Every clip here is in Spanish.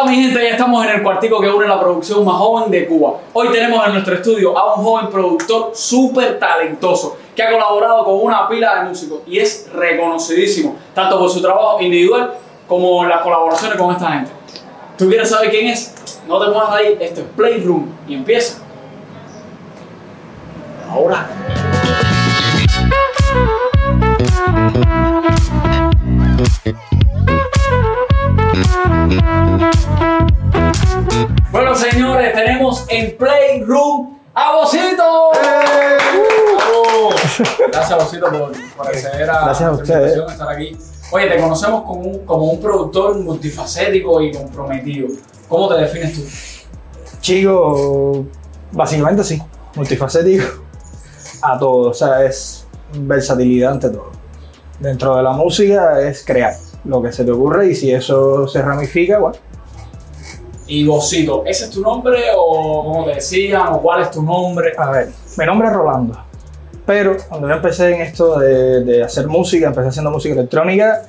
Hola mi gente, ya estamos en el cuartico que une la producción más joven de Cuba. Hoy tenemos en nuestro estudio a un joven productor súper talentoso que ha colaborado con una pila de músicos y es reconocidísimo, tanto por su trabajo individual como las colaboraciones con esta gente. ¿Tú quieres saber quién es? No te muevas ahí, esto es Playroom y empieza. Ahora. Bueno, señores, tenemos en Playroom a Bocito. Bravo. Gracias, Bocito, por, por acceder a Gracias a ustedes. estar aquí. Oye, te conocemos como un, como un productor multifacético y comprometido. ¿Cómo te defines tú? Chico, básicamente sí, multifacético a todo, o sea, es versatilidad ante todo. Dentro de la música es crear lo que se te ocurre y si eso se ramifica, bueno, Y Bocito, ¿ese es tu nombre o cómo te decían o cuál es tu nombre? a ver, mi nombre es Rolando, pero cuando yo empecé en esto de, de hacer música, empecé haciendo música electrónica,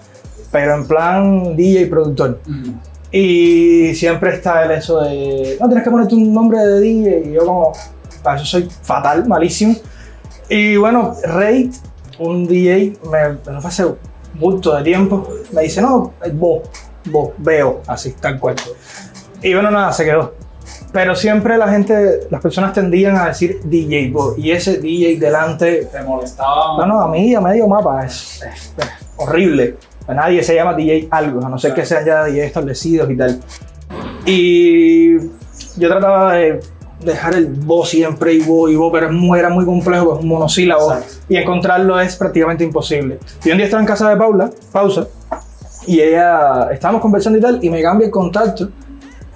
pero en plan DJ y productor. Mm. Y siempre está el eso de, no, tienes que ponerte un nombre de DJ. Y yo como, para eso soy fatal, malísimo. Y bueno, Rey, un DJ, me, me fue hace bulto de tiempo, me dice, no, vos, vos, veo, así, tal cual. Y bueno, nada, se quedó. Pero siempre la gente, las personas tendían a decir DJ Bo. Y ese DJ delante ¿Te molestaba? no, no, a mí a medio mapa es, es- es horrible. A nadie se llama DJ algo, a no ser que sean ya DJ establecidos y tal. Y yo trataba de dejar el bo siempre y bo y bo, pero es muy, era muy complejo, pues, es un monosílabo. Exacto. Y encontrarlo es prácticamente imposible. Y un día estaba en casa de Paula, pausa, y ella, estábamos conversando y tal, y me cambia el contacto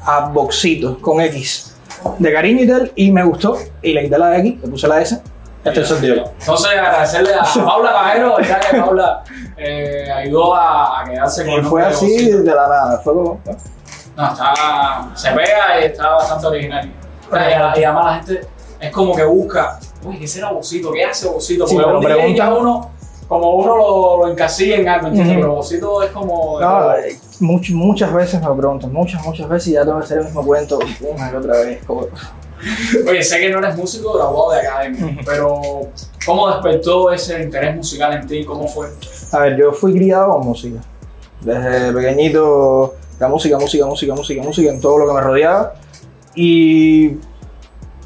a Boxito, con X, de cariño y tal, y me gustó, y le quité la X, le puse la S, este es el tío. Entonces, agradecerle a Paula Cajero, ya que Paula eh, ayudó a, a quedarse con Y fue de así de la nada, fue como... No, está, se pega y está bastante original. O sea, y, a- y además la gente es como que busca, uy, ¿qué será Bocito? ¿Qué hace Bocito? Sí, Porque pero un DJ preguntan- ya uno, como uno lo, lo encasilla en algo, ¿entiendes? Ujú. Pero Bocito es como... No, eh, much- muchas veces me preguntan, muchas, muchas veces y ya tengo que hacer el mismo cuento una y otra vez. Como, Oye, sé que no eres músico graduado de academia, Ujú. pero ¿cómo despertó ese interés musical en ti? ¿Cómo fue? a ver, yo fui criado con música. Desde pequeñito, la música, música, música, música, música en todo lo que me rodeaba. Y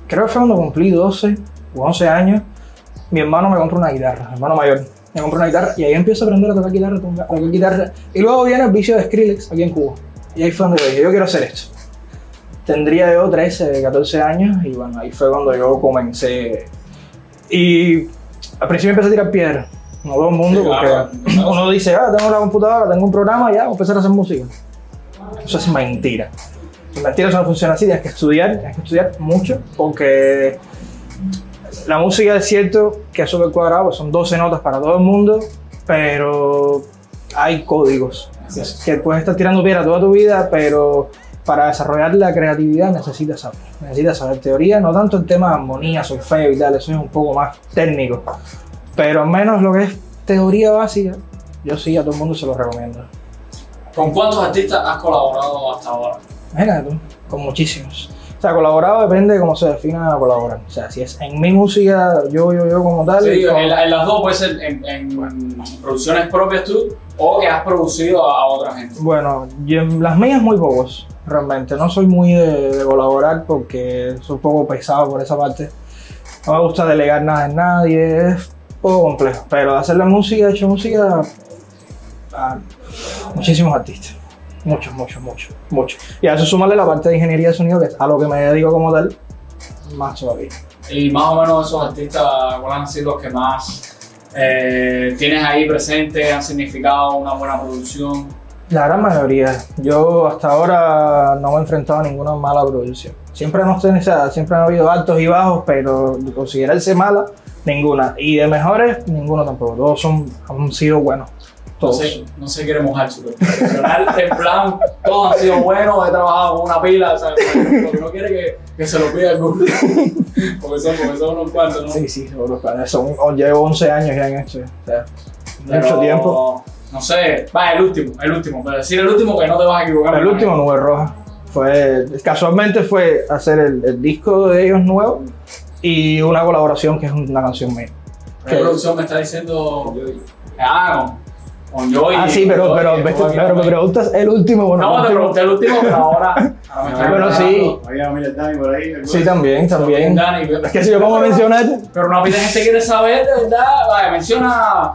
creo que fue cuando cumplí 12 o 11 años, mi hermano me compró una guitarra, mi hermano mayor. Me compró una guitarra y ahí empiezo a aprender a tocar guitarra, a tocar- guitarra. Y luego viene el vicio de Skrillex aquí en Cuba. Y ahí fue donde yo dije, yo quiero hacer esto. Tendría yo 13, 14 años y bueno, ahí fue cuando yo comencé. Y al principio empecé a tirar piedras, como todo el mundo, Sí, porque claro. uno dice, ah, tengo la computadora, tengo un programa, ya, voy a empezar a hacer música. Eso es mentira. Mentira, eso no funciona así, tienes que estudiar, tienes que estudiar mucho, porque la música es cierto que es súper cuadrado, pues son 12 notas para todo el mundo, pero hay códigos. Que puedes estar tirando piedra toda tu vida, pero para desarrollar la creatividad necesitas saber. Necesitas saber teoría, no tanto el tema de armonía, solfeo y tal, eso es un poco más técnico. Pero al menos lo que es teoría básica, yo sí a todo el mundo se lo recomiendo. ¿Con cuántos artistas has colaborado hasta ahora? Imagínate tú, con muchísimos. O sea, colaborado depende de cómo se defina colaborar. O sea, si es en mi música, yo, yo, yo como tal. Sí, como- en, la- en las dos puede ser en, en producciones propias tú o que has producido a, a otra gente. Bueno, yo en las mías muy pocos, realmente. No soy muy de, de colaborar porque soy un poco pesado por esa parte. No me gusta delegar nada en nadie, es un poco complejo. Pero hacer la música, he hecho música a muchísimos artistas. Muchos, muchos, muchos, muchos. Y a eso sumarle la parte de ingeniería de sonido, que es a lo que me dedico como tal, más todavía. Y más o menos esos artistas, ¿cuáles han sido los que más eh, tienes ahí presente? ¿Han significado una buena producción? La gran mayoría. Yo hasta ahora no me he enfrentado a ninguna mala producción. Siempre hemos tenido, o sea, siempre han habido altos y bajos, pero de considerarse mala, ninguna. Y de mejores, ninguno tampoco. Todos son, han sido buenos. No sé, no se quiere mojar súper profesional. en plan, todos han sido buenos, he trabajado con una pila, o sea, no quiere que, que se lo pida porque son, porque son unos cuantos, ¿no? Sí, sí, seguro. para Son, o- llevo 11 años ya en esto. O sea, Pero, mucho tiempo. No sé, va, el último, el último, pero decir el último que no te vas a equivocar. El último, Nube Roja. Fue, casualmente fue hacer el, el disco de ellos nuevo y una colaboración que es una canción mía. ¿Qué producción me está diciendo? Ah, con, con Joey. Ah, sí, pero, pero, me preguntas el último, bueno, No, te pregunté el último, pero ahora. Bueno, sí. Había Dani por ahí. Sí, también, también. Dani, Es que si lo vamos a mencionar, Pero no pide gente quiere saber, de verdad. Vale, menciona.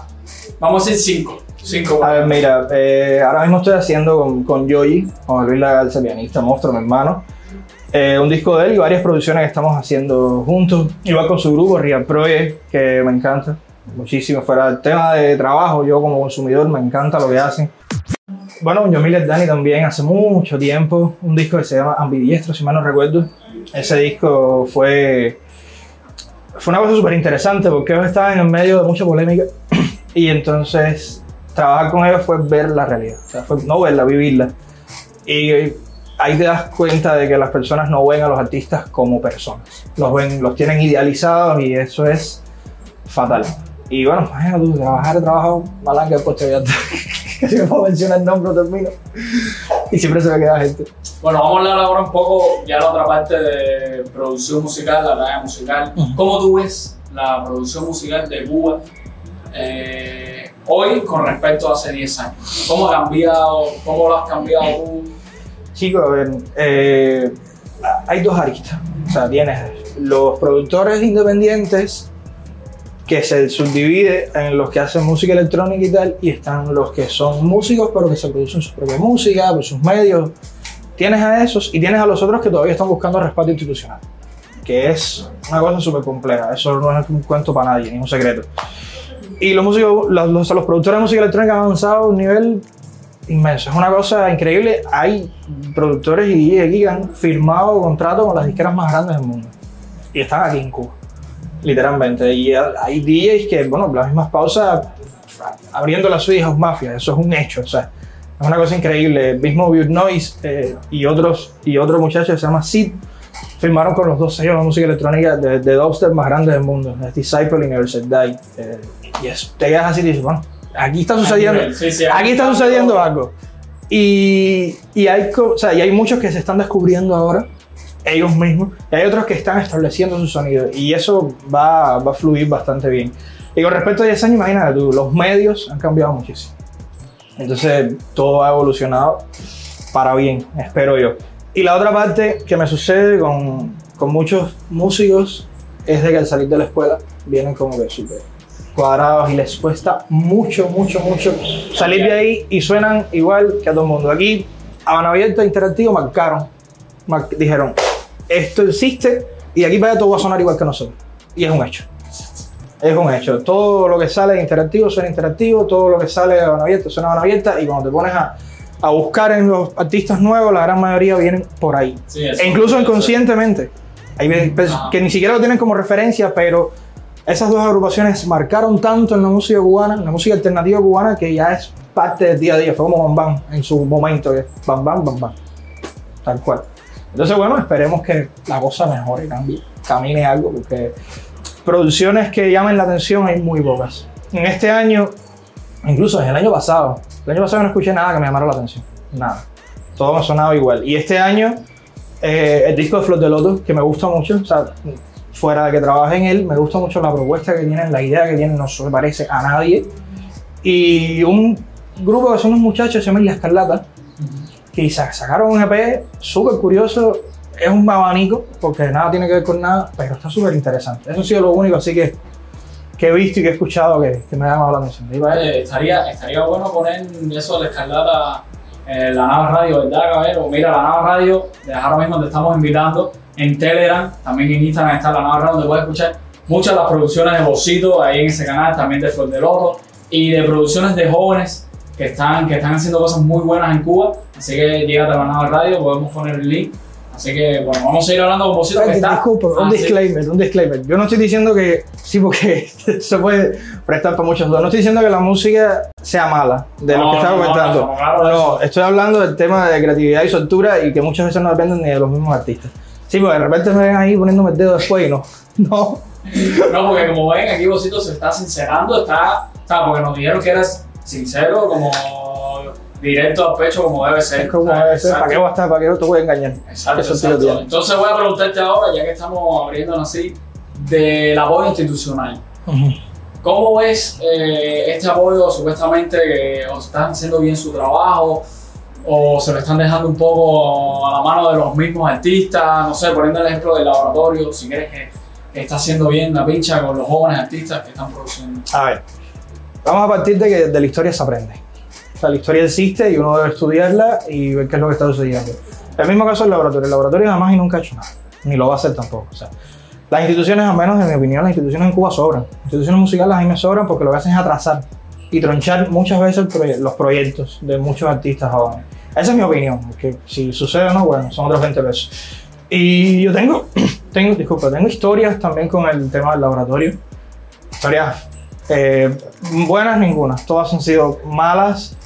Vamos a decir cinco. Cinco. a ver, mira, eh, ahora mismo estoy haciendo con, con Joey, con Luis Lagarza, pianista, monstruo, mi hermano, eh, un disco de él y varias producciones que estamos haciendo juntos. Igual con su grupo, Real Project, que me encanta muchísimo. Fuera del tema de trabajo, yo como consumidor me encanta lo que hacen. Bueno, John Miller Dani también hace mucho tiempo, un disco que se llama Ambidiestro, si mal no recuerdo. Ese disco fue, fue una cosa súper interesante porque ellos estaban en el medio de mucha polémica y entonces trabajar con ellos fue ver la realidad, o sea, fue no verla, vivirla. Y ahí te das cuenta de que las personas no ven a los artistas como personas, los ven, los tienen idealizados y eso es fatal. Y bueno, imagínate tú, trabajar, he trabajado malanga de puesto ya está. Casi me puedo mencionar el nombre, termino. Y siempre se me queda gente. Bueno, vamos a hablar ahora un poco ya la otra parte de producción musical, la tarea musical. Ujú. ¿Cómo tú ves la producción musical de Cuba eh, hoy con respecto a hace 10 años? ¿Cómo ha cambiado? ¿Cómo lo has cambiado tú? Chicos, a ver, eh, hay dos aristas. O sea, tienes los productores independientes que se subdivide en los que hacen música electrónica y tal, y están los que son músicos pero que se producen su propia música, por sus medios. Tienes a esos y tienes a los otros que todavía están buscando respaldo institucional, que es una cosa súper compleja. Eso no es un cuento para nadie, ni un secreto. Y los músicos, los, los, los productores de música electrónica han avanzado a un nivel inmenso. Es una cosa increíble. Hay productores y DJs aquí que han firmado contratos con las disqueras más grandes del mundo. Y están aquí en Cuba. Literalmente. Y hay DJs que, bueno, las mismas pausas abriendo la Swedish House Mafia. Eso es un hecho. O sea, es una cosa increíble. Mismo Weird Noise eh, y otros y otro muchacho que se llama Sid firmaron con los dos sellos de música electrónica de, de dubstep más grandes del mundo, es Disciple y Universal Die. Eh, y eso, te quedas así y dices, bueno, aquí está sucediendo, Sí, sí, aquí está sucediendo algo. Y, y, hay, o sea, y hay muchos que se están descubriendo ahora, ellos mismos, y hay otros que están estableciendo su sonido. Y eso va, va a fluir bastante bien. Y con respecto a 10 años, imagínate tú, los medios han cambiado muchísimo. Entonces, todo ha evolucionado para bien, espero yo. Y la otra parte que me sucede con, con muchos músicos es de que al salir de la escuela vienen como que súper cuadrados y les cuesta mucho, mucho, mucho salir de ahí y suenan igual que a todo el mundo. Aquí, Habana Abierta Interactivo marcaron, mar- dijeron, esto existe y aquí para allá todo va a sonar igual que nosotros. Y es un hecho. Es un hecho. Todo lo que sale interactivo suena interactivo, todo lo que sale de Habana Abierta suena Habana Abierta y cuando te pones a, a buscar en los artistas nuevos, la gran mayoría vienen por ahí. Sí, E incluso inconscientemente. Hay Ajá. que ni siquiera lo tienen como referencia, pero esas dos agrupaciones marcaron tanto en la música cubana, en la música alternativa cubana, que ya es parte del día a día. Fue como Bam Bam en su momento, Bam Bam, Bam Bam. Tal cual. Entonces, bueno, esperemos que la cosa mejore, cambie, camine algo, porque producciones que llamen la atención hay muy pocas. En este año, incluso desde el año pasado, el año pasado no escuché nada que me llamara la atención. Nada. Todo me ha sonado igual. Y este año, eh, el disco de Flor de Loto, que me gusta mucho, o sea, fuera de que trabaje en él, me gusta mucho la propuesta que tienen, la idea que tienen, no se parece a nadie. Y un grupo que son unos muchachos, se llaman La Escarlata, que sa- sacaron un EP súper curioso, es un abanico, porque nada tiene que ver con nada, pero está súper interesante. Eso ha sido lo único así que, que he visto y que he escuchado que, que me ha llamado la atención. Oye, estaría, estaría bueno poner eso de la escarlata en la Nava Radio, ¿verdad, Cabero? Mira, la Nava Radio, ahora mismo te estamos invitando en Telegram, también en Instagram está la Nava Radio, donde puedes escuchar muchas de las producciones de Bocito ahí en ese canal, también de Flor de Loto y de producciones de jóvenes que están, que están haciendo cosas muy buenas en Cuba. Así que llegate a la Nava Radio, podemos poner el link. Así que, bueno, vamos a ir hablando con Bocito que está. Disculpa, un Ah, sí. disclaimer, un disclaimer. Yo no estoy diciendo que, sí, porque se puede prestar para muchos dudas. No estoy diciendo que la música sea mala, de lo No, que estaba no, comentando. no, claro No, estoy hablando del tema de creatividad y soltura y que muchas veces no dependen ni de los mismos artistas. Sí, porque de repente me ven ahí poniéndome el dedo después y no. No. No, porque como ven, aquí Bocito se está sincerando, está, está porque nos dijeron que eras sincero, como Directo al pecho como debe ser. Es como debe ser. ¿Para exacto. qué voy a estar? ¿Para qué te voy a engañar? Exacto, ¿Qué sentido exacto. tiene? Entonces voy a preguntarte ahora, ya que estamos abriéndonos así, del apoyo institucional. Ujú. ¿Cómo ves eh, este apoyo supuestamente que o están haciendo bien su trabajo o se lo están dejando un poco a la mano de los mismos artistas? No sé, poniendo el ejemplo del laboratorio, si crees que está haciendo bien la pincha con los jóvenes artistas que están produciendo. A ver, vamos a partir de que de la historia se aprende. O sea, la historia existe y uno debe estudiarla y ver qué es lo que está sucediendo. El mismo caso del laboratorio. El laboratorio jamás y nunca ha hecho nada. Ni lo va a hacer tampoco. O sea, las instituciones, al menos en mi opinión, las instituciones en Cuba sobran. Las instituciones musicales a mí me sobran porque lo que hacen es atrasar y tronchar muchas veces proye- los proyectos de muchos artistas jóvenes. Esa es mi opinión. Que si sucede o no, bueno, son otros 20 pesos. Y yo tengo, tengo, disculpa, tengo historias también con el tema del laboratorio. Historias eh, buenas ninguna, todas han sido malas.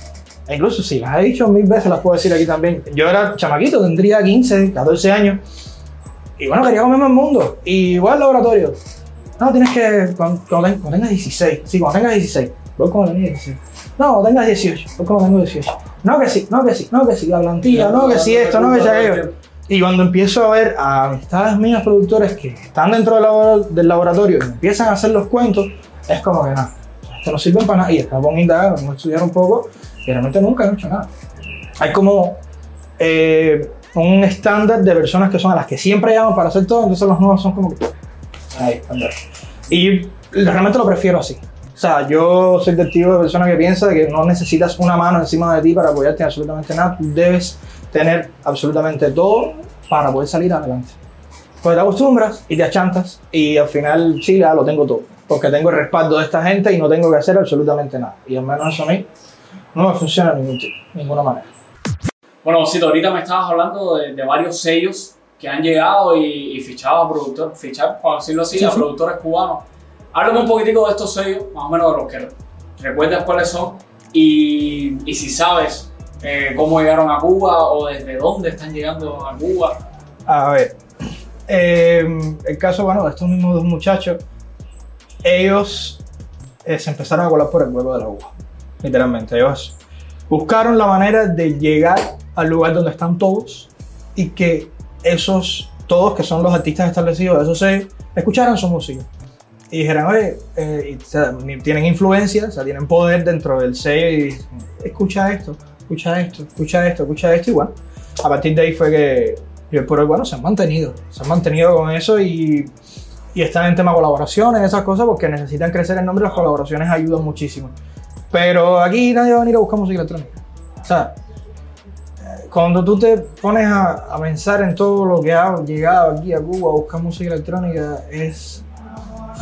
E incluso si las he dicho mil veces, las puedo decir aquí también. Yo era chamaquito, tendría 15, 14 años. Y bueno, quería comerme el mundo. Y igual laboratorio. No, tienes que. Cuando, cuando ten- cuando tengas 16. Sí, cuando tengas 16. Voy como tenía 16. No, cuando tengas 18. Voy como tengo 18. No, que sí, no, que sí, no, que sí. La plantilla, no, que sí, esto, no, que sí, aquello. Y cuando empiezo a ver a amistades mías productores que están dentro del laboratorio y empiezan a hacer los cuentos, es como que nada, esto no sirven para nada. Y acabo de indagar, vamos a estudiar un poco y realmente nunca han hecho nada. Hay como eh, un estándar de personas que son a las que siempre llaman para hacer todo, entonces los nuevos son como que. Ahí, andar. Y realmente lo prefiero así. O sea, yo soy del tipo de persona que piensa que no necesitas una mano encima de ti para apoyarte en absolutamente nada. Debes tener absolutamente todo para poder salir adelante. Pues te acostumbras y te achantas y al final sí, ya lo tengo todo. Porque tengo el respaldo de esta gente y no tengo que hacer absolutamente nada. Y al menos eso a mí no me funciona de ningún tipo, de ninguna manera. Bueno, Osito, ahorita me estabas hablando de, de varios sellos que han llegado y, y fichado a productores, fichar, por decirlo así, Sí, a sí. productores cubanos. Háblame un poquitico de estos sellos, más o menos de los que recuerdas cuáles son y, y si sabes eh, cómo llegaron a Cuba o desde dónde están llegando a Cuba. A ver, eh, el caso, bueno, estos mismos dos muchachos, ellos eh, se empezaron a colar por el huevo de la uva, literalmente. Ellos buscaron la manera de llegar al lugar donde están todos y que esos, todos que son los artistas establecidos esos sellos, escucharan su música. Y dijeran, oye, eh, tienen influencia, o sea, tienen poder dentro del sello y escucha esto, escucha esto, escucha esto, escucha esto, y bueno, a partir de ahí fue que y hoy por hoy, bueno, se han mantenido, se han mantenido con eso y, y están en tema colaboraciones, esas cosas, porque necesitan crecer el nombre, las colaboraciones ayudan muchísimo. Pero aquí nadie va a venir a buscar música electrónica. O sea, eh, cuando tú te pones a, a pensar en todo lo que ha llegado aquí a Cuba a buscar música electrónica, es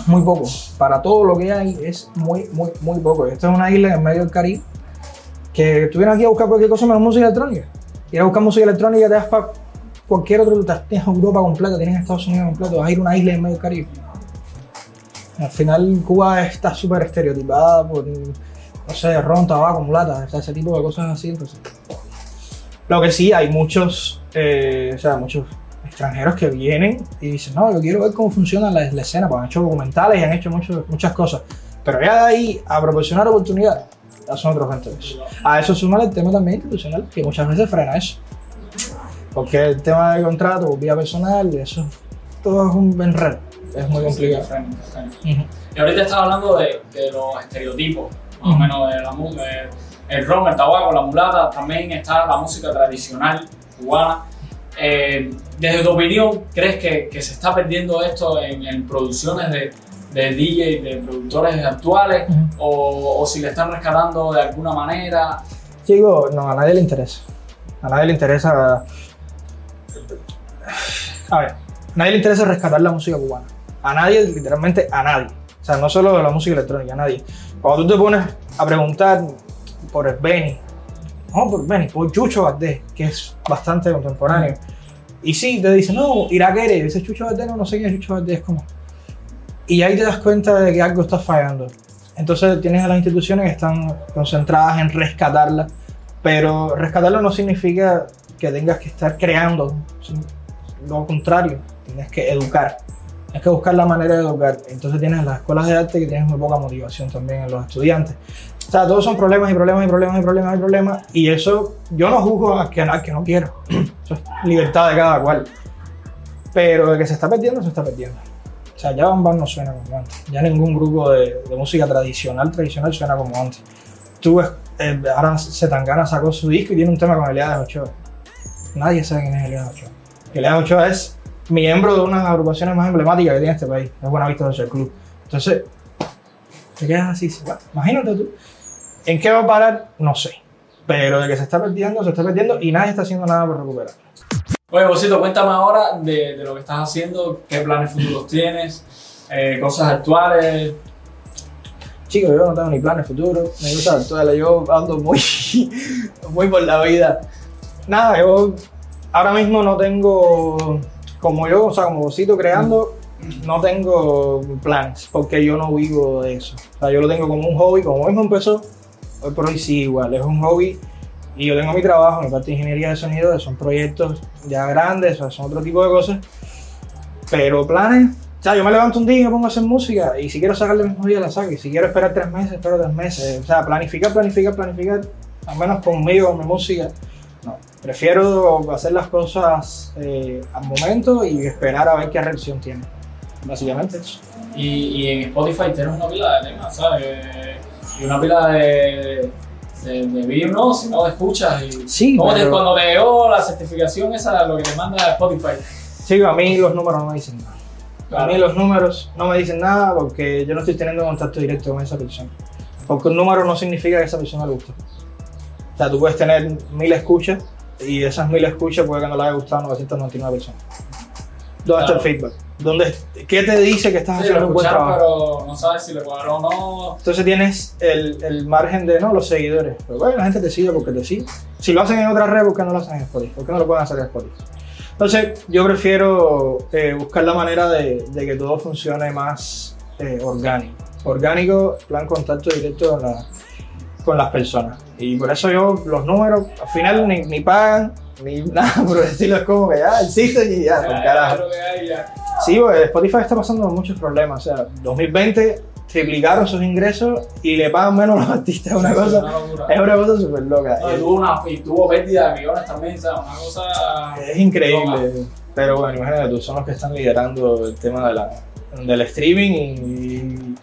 muy poco. Para todo lo que hay, es muy, muy, muy poco. Esta es una isla en medio del Caribe que vienes aquí a buscar cualquier cosa menos música electrónica. Ir a buscar música electrónica te das para cualquier otro, te- tienes Europa completa, tienes Estados Unidos completo, vas a ir a una isla en medio del Caribe. Al final Cuba está súper estereotipada por, no sé, ron, tabaco, mulata, o sea, ese tipo de cosas así. Entonces. Lo que sí, hay muchos, eh, o sea, muchos extranjeros que vienen y dicen, no, yo quiero ver cómo funciona la, la escena, porque han hecho documentales y han hecho mucho- muchas cosas. Pero ya de ahí a proporcionar oportunidades, ya son otros gente A eso suma el tema también institucional, que muchas veces frena eso. Porque el tema de contrato, vía personal, eso todo es un enredo. Es muy complicado. Ujú. Y ahorita estás hablando de, de los estereotipos, más o Ujú. menos de la música. El ron, el tabaco, la mulata, también está la música tradicional cubana. Eh, desde tu opinión, ¿crees que, que se está perdiendo esto en, en producciones de, de DJ, de productores actuales? Ujú. o, o si le están rescatando de alguna manera? Chico, no, a nadie le interesa. A nadie le interesa. A ver, nadie le interesa rescatar la música cubana. A nadie, literalmente a nadie. O sea, no solo la música electrónica, a nadie. Cuando tú te pones a preguntar por el Benny, no por Benny, por Chucho Valdés, que es bastante contemporáneo. Y sí, te dicen, no, Iraquere, dice Chucho Valdés, no, no sé quién es Chucho Valdés, como. Y ahí te das cuenta de que algo está fallando. Entonces tienes a las instituciones que están concentradas en rescatarla, pero rescatarlo no significa que tengas que estar creando, lo contrario, tienes que educar, tienes que buscar la manera de educar. Entonces tienes las escuelas de arte que tienes muy poca motivación también en los estudiantes. O sea, todos son problemas y problemas y problemas y problemas y problemas. Y eso, yo no juzgo a que, a que no quiero. Eso es libertad de cada cual. Pero de que se está perdiendo, se está perdiendo. O sea, ya Bam Bam no suena como antes. Ya ningún grupo de, de música tradicional, tradicional suena como antes. Tú, eh, ahora Zetangana sacó su disco y tiene un tema con Eliades Ochoa. Nadie sabe quién es Eliades Ochoa. Eliades Ochoa es miembro de una de las agrupaciones más emblemáticas que tiene este país. Es Buenavista Social Club. Entonces, te quedas así. Bueno, imagínate tú. ¿En qué va a parar? No sé. Pero de que se está perdiendo, se está perdiendo y nadie está haciendo nada por recuperarlo. Oye, Bocito, cuéntame ahora de, de lo que estás haciendo, qué planes futuros tienes, eh, cosas actuales. Chicos, yo no tengo ni planes futuros, me gusta actual, yo ando muy, muy por la vida. Nada, yo ahora mismo no tengo, como yo, o sea, como Bocito creando, no tengo planes, porque yo no vivo de eso. O sea, yo lo tengo como un hobby, como mismo empezó, hoy por hoy sí igual, es un hobby y yo tengo mi trabajo, mi parte de ingeniería de sonido, son proyectos ya grandes, o sea, son otro tipo de cosas. Pero planes, o sea, yo me levanto un día y me pongo a hacer música y si quiero sacar el mismo día la saco y si quiero esperar tres meses, espero tres meses. O sea, planificar, planificar, planificar, al menos conmigo, con mi música. Prefiero hacer las cosas eh, al momento y esperar a ver qué reacción tiene. Básicamente. Y, y en Spotify tienes una pila de temas, ¿sabes? Y una pila de, de, de videos, ¿no? Si no escuchas. Y, Sí, ¿Cómo te- pero- cuando te llegó la certificación esa, lo que te manda Spotify? Sí, a mí los números no me dicen nada. A mí los números no me dicen nada porque yo no estoy teniendo contacto directo con esa persona. Porque un número no significa que a esa persona le gusta. O sea, tú puedes tener mil escuchas y esas mil escuchas puede que no le haya gustado a 999 personas. ¿Dónde está el feedback? ¿Dónde, ¿Qué te dice que estás Sí, haciendo un buen trabajo? pero no sabes si le cuadró o no. Entonces tienes el, el margen de, no, los seguidores. Pero bueno, la gente te sigue porque te sigue. Si lo hacen en otra red, ¿por qué no lo hacen en Spotify? ¿Por qué no lo pueden hacer en Spotify? Entonces, yo prefiero eh, buscar la manera de, de que todo funcione más eh, orgánico. Orgánico, plan contacto directo con, la- con las personas. Y por eso yo, los números, al final ni, ni pagan, ni nada por decirlo, es como que ya existen y ya, con Ya, carajo. Sí, porque Spotify está pasando muchos problemas. O sea, 2020 triplicaron sus ingresos y le pagan menos a los artistas. Es una Sí, cosa, es una cosa súper loca. No, y, tuvo una, y tuvo pérdida de millones también, ¿sabes? Una cosa. Es increíble. Pero bueno, imagínate tú, son los que están liderando el tema de la, del streaming y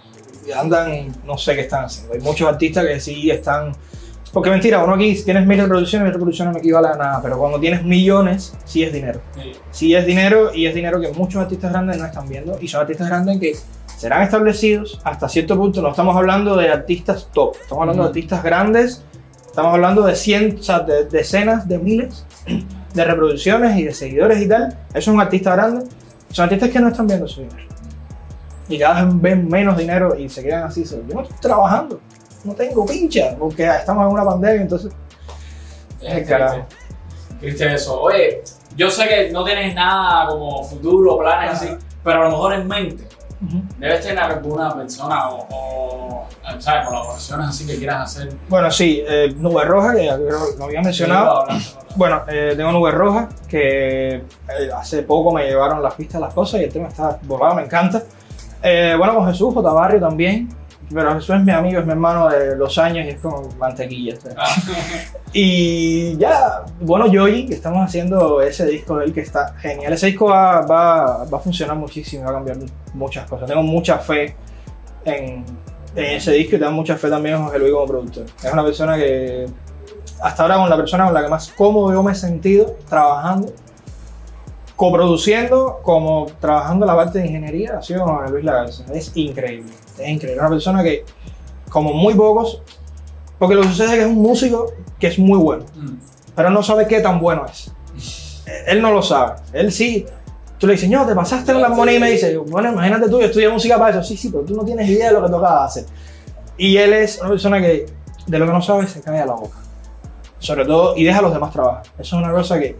andan, no sé qué están haciendo. Hay muchos artistas que sí están. Porque mentira, uno aquí, si tienes mil reproducciones, mil reproducciones no equivale a nada, pero cuando tienes millones, sí es dinero. Sí. sí es dinero y es dinero que muchos artistas grandes no están viendo y son artistas grandes que serán establecidos hasta cierto punto. No estamos hablando de artistas top, estamos hablando de artistas grandes, estamos hablando de cientos, sea, de decenas de miles de reproducciones y de seguidores y tal. Esos son artistas grandes, son artistas que no están viendo su dinero. Y cada vez ven menos dinero y se quedan así. Yo no estoy trabajando, no tengo pincha, porque estamos en una pandemia, entonces Es Ay, carajo. triste. Triste eso. Oye, yo sé que no tienes nada como futuro, planes así, pero a lo mejor en mente debes tener alguna persona o, o, ¿sabes? Colaboraciones así que quieras hacer. Bueno, sí, eh, Nube Roja, que lo había mencionado. Bueno, eh, tengo Nube Roja, que eh, hace poco me llevaron las pistas las cosas y el tema está volado, me encanta. Eh, bueno, con Jesús, J. Barrio también, pero Jesús es mi amigo, es mi hermano de los años y es como mantequilla. Ah, Y ya, bueno, Yoyi, que estamos haciendo ese disco de él que está genial. Ese disco va, va, va a funcionar muchísimo, va a cambiar muchas cosas. Tengo mucha fe en, en ese disco y tengo mucha fe también en José Luis como productor. Es una persona que, hasta ahora, con la persona con la que más cómodo yo me he sentido trabajando, coproduciendo, como trabajando la parte de ingeniería, ha sido con José Luis Lagarza. Es increíble, es increíble. Una persona que, como muy pocos, porque lo que sucede es que es un músico que es muy bueno, mm. pero no sabe qué tan bueno es. Él no lo sabe. Él sí. Tú le dices, no, te pasaste con la armonía y me dice, bueno, imagínate tú, yo estudié música para eso. Sí, sí, pero tú no tienes idea de lo que tocaba hacer. Y él es una persona que de lo que no sabe se cae a la boca. Sobre todo, y deja a los demás trabajar. Eso es una cosa que,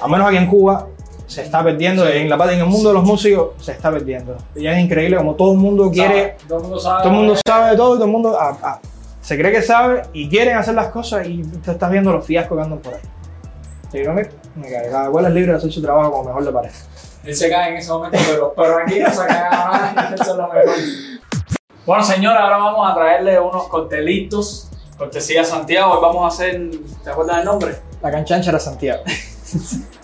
al menos aquí en Cuba, se está perdiendo. En, la, parte- en el mundo de los músicos se está perdiendo. Y es increíble como todo el mundo quiere Todo el mundo sabe. todo el mundo sabe de todo y todo el mundo ah, ah, se cree que sabe y quieren hacer las cosas y tú estás viendo los fiascos que andan por ahí. Y yo me, me cae. Cada cual es libre de hacer su trabajo como mejor le parezca. Él se cae en ese momento, pero, pero aquí no se cae nada. Eso es lo mejor. Bueno, señora, ahora vamos a traerle unos coctelitos. Cortesía Santiago. Hoy vamos a hacer. ¿Te acuerdas del nombre? La canchancha era Santiago.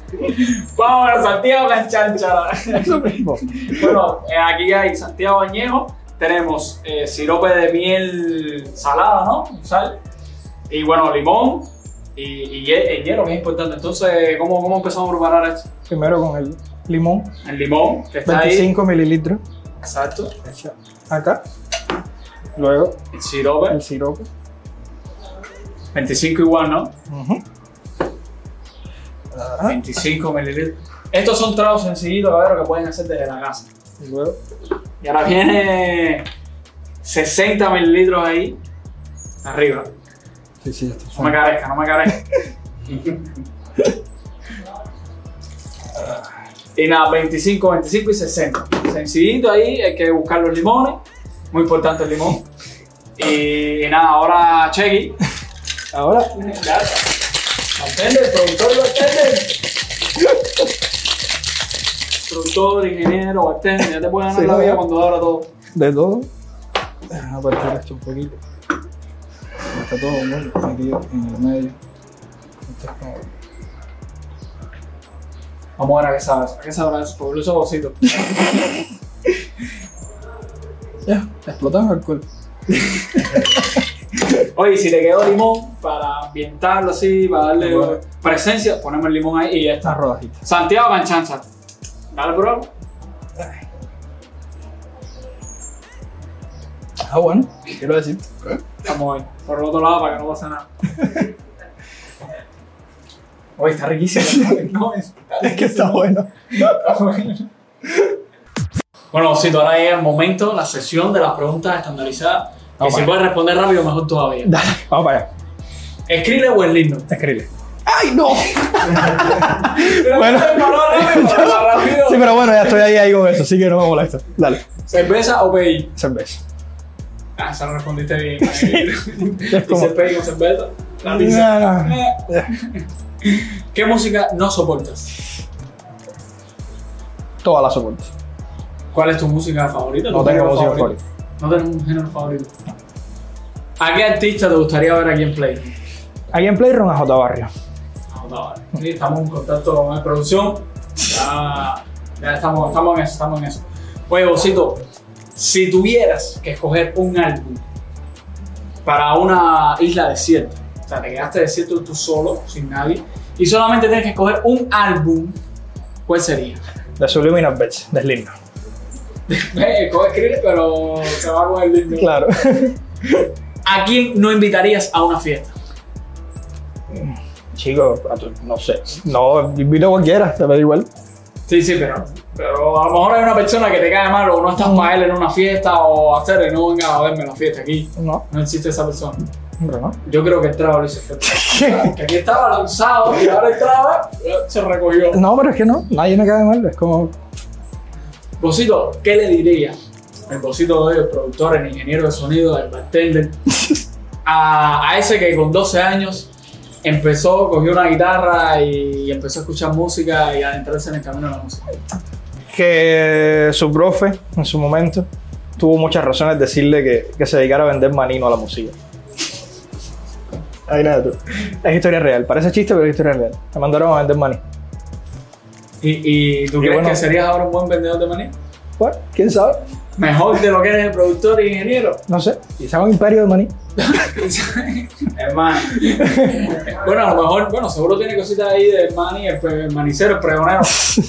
Vamos a Santiago Canchancha. Eso mismo. bueno, eh, aquí hay Santiago Añejo. Tenemos eh, sirope de miel salada, ¿no? Sal. Y bueno, limón. Y, el hielo, que es importante. Entonces, ¿cómo, cómo empezamos a preparar esto? Primero con el limón, El limón, que está ahí. 25 mililitros. Exacto. Acá. Luego El sirope. el sirope. 25 igual, ¿no? Ujú. Ajá. 25 mililitros. Estos son tragos sencillitos, cabrón, que pueden hacer desde la casa. Y luego Y ahora viene 60 mililitros ahí arriba. Sí, sí, esto No me carezca, no me carezca. y nada, 25, 25 y 60. Sencillito ahí, hay que buscar los limones. Muy importante el limón. Y, nada, ahora Chequi. Ahora, Atende, productor lo atende. productor, ingeniero, atende. Ya te puede ganar Sí, la vida cuando abra todo. de todo. Déjame apartar esto un poquito. Está todo muy metido en el medio. Esto es como- Vamos a ver a qué sabes. ¿A qué sabrá eso? Por esos bocitos. Ya, explotamos alcohol. Oye, si le quedó limón para ambientarlo así, para darle Bueno. presencia, ponemos el limón ahí y ya está. rodajita. Santiago Canchancha. Dale, bro. Ah, bueno, quiero decir. Vamos ahí. Por el otro lado para que no pase nada. Oye, está riquísimo. no, es, Es que está bueno. Bueno, Osito, ahora llega el momento, la sesión de las preguntas estandarizadas. Vamos si puedes responder rápido, mejor todavía. Dale, vamos para allá. ¿Escribe o el lindo? Escribe. ¡Ay, no! Bueno. Sí, pero bueno, ya estoy ahí, ahí con eso, así que no me molesta. Dale, ¿Cerveza o PI? cerveza. Ah, esa lo respondiste bien. Como- Dice PI con cerveza. La. No, no. ¿Qué música no soportas? Todas las soportes. ¿Cuál es tu música favorita? No ¿Tu tengo música favorita. No tengo un género favorito. ¿A qué artista te gustaría ver aquí en Play? Ahí en Playroom a J Barrio. Ah, no, vale. Sí, estamos en contacto con la producción. Ya, ya estamos, estamos en eso, estamos en eso. Oye, Bocito, si tuvieras que escoger un álbum para una isla desierta, o sea, te quedaste desierto tú solo, sin nadie, y solamente tienes que escoger un álbum, ¿cuál sería? De Subliminal Bets, de Slipknot. Eh, Coge escribir, pero se va con el lindo. Claro. ¿A quién no invitarías a una fiesta? Chico, no sé. No, invito a cualquiera, te me da igual. Sí, sí, pero, pero a lo mejor hay una persona que te cae mal o no estás para él en una fiesta o hacer y no venga a verme en la fiesta aquí. No, No existe esa persona. hombre, no. Yo creo que el trago lo hizo. Que aquí estaba lanzado y ahora el eh, se recogió. No, pero es que no, nadie me cae mal, es como. Bocito, ¿qué le diría el Bocito de hoy, el productor, el ingeniero de sonido, el bartender, a, a ese que con 12 años empezó, cogió una guitarra y empezó a escuchar música y a adentrarse en el camino de la música? Que su profe, en su momento, tuvo muchas razones de decirle que, que se dedicara a vender maní, no a la música. Ahí nada, tú. Es historia real, parece chiste, pero es historia real. Me mandaron a vender maní. ¿Y, y tú Y crees bueno. que serías ahora un buen vendedor de maní? Bueno, quién sabe, Mejor de lo que eres el productor y ingeniero. no sé. Quizá un imperio de maní. Hermano. bueno, a lo mejor, bueno, seguro tiene cositas ahí de mani, el, el manicero, el pregonero.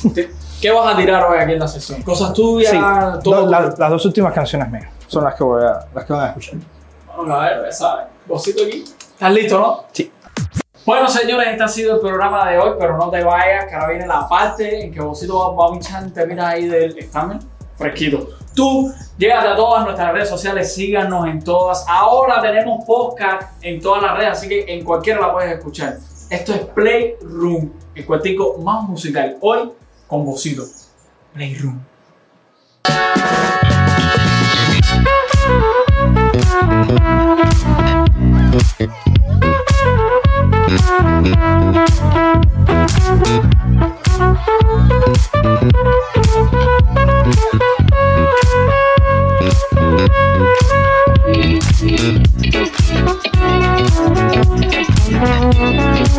¿Qué vas a tirar hoy aquí en la sesión? Cosas tuyas, Sí, todo. do- la- las dos últimas canciones mías son las que, voy a, las que van a escuchar. Vamos a ver, ya sabes. Vosito aquí. ¿Estás listo, no? Sí. Bueno, señores, este ha sido el programa de hoy, pero no te vayas, que ahora viene la parte en que Vosito va, a pinchar temitas ahí del examen fresquito. Tú, llégate a todas nuestras redes sociales, síganos en todas. Ahora tenemos podcast en todas las redes, así que en cualquiera la puedes escuchar. Esto es Playroom, el cuartico más musical. Hoy con Vosito. Playroom.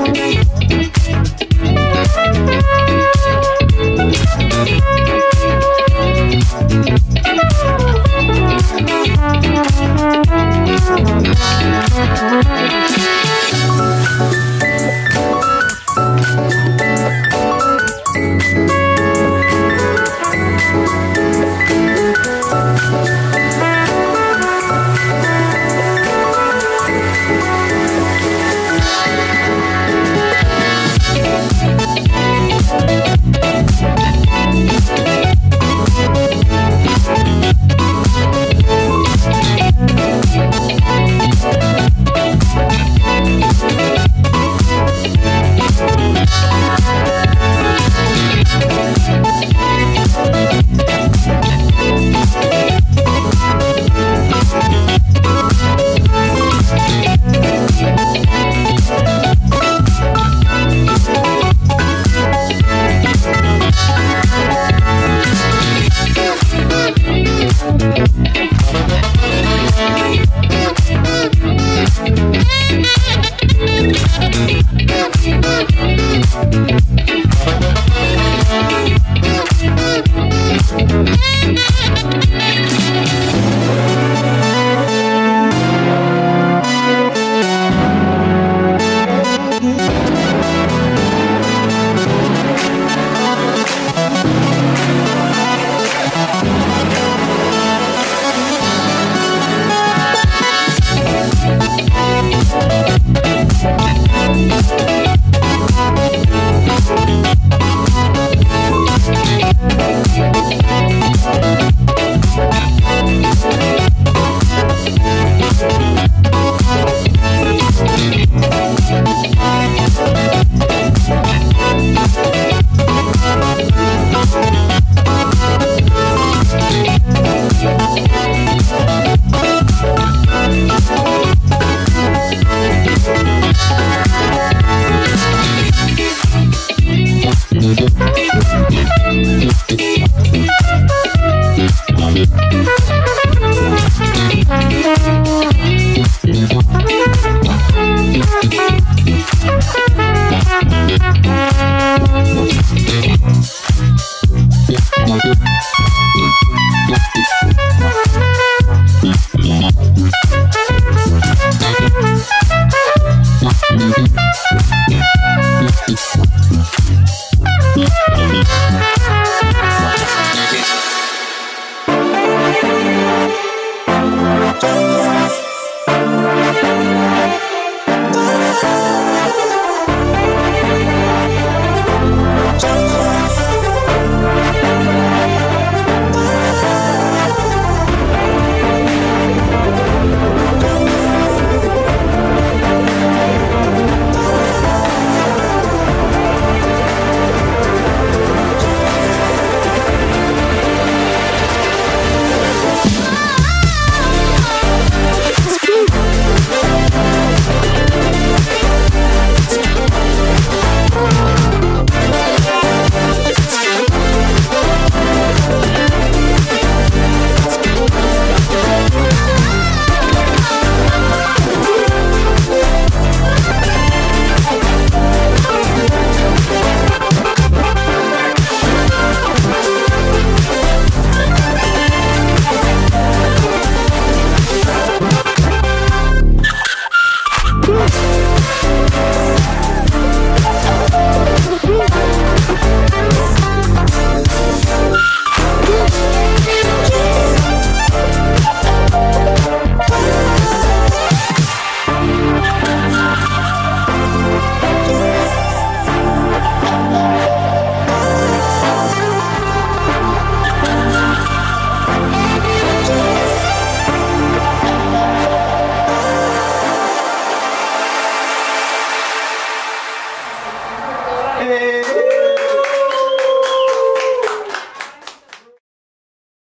Thank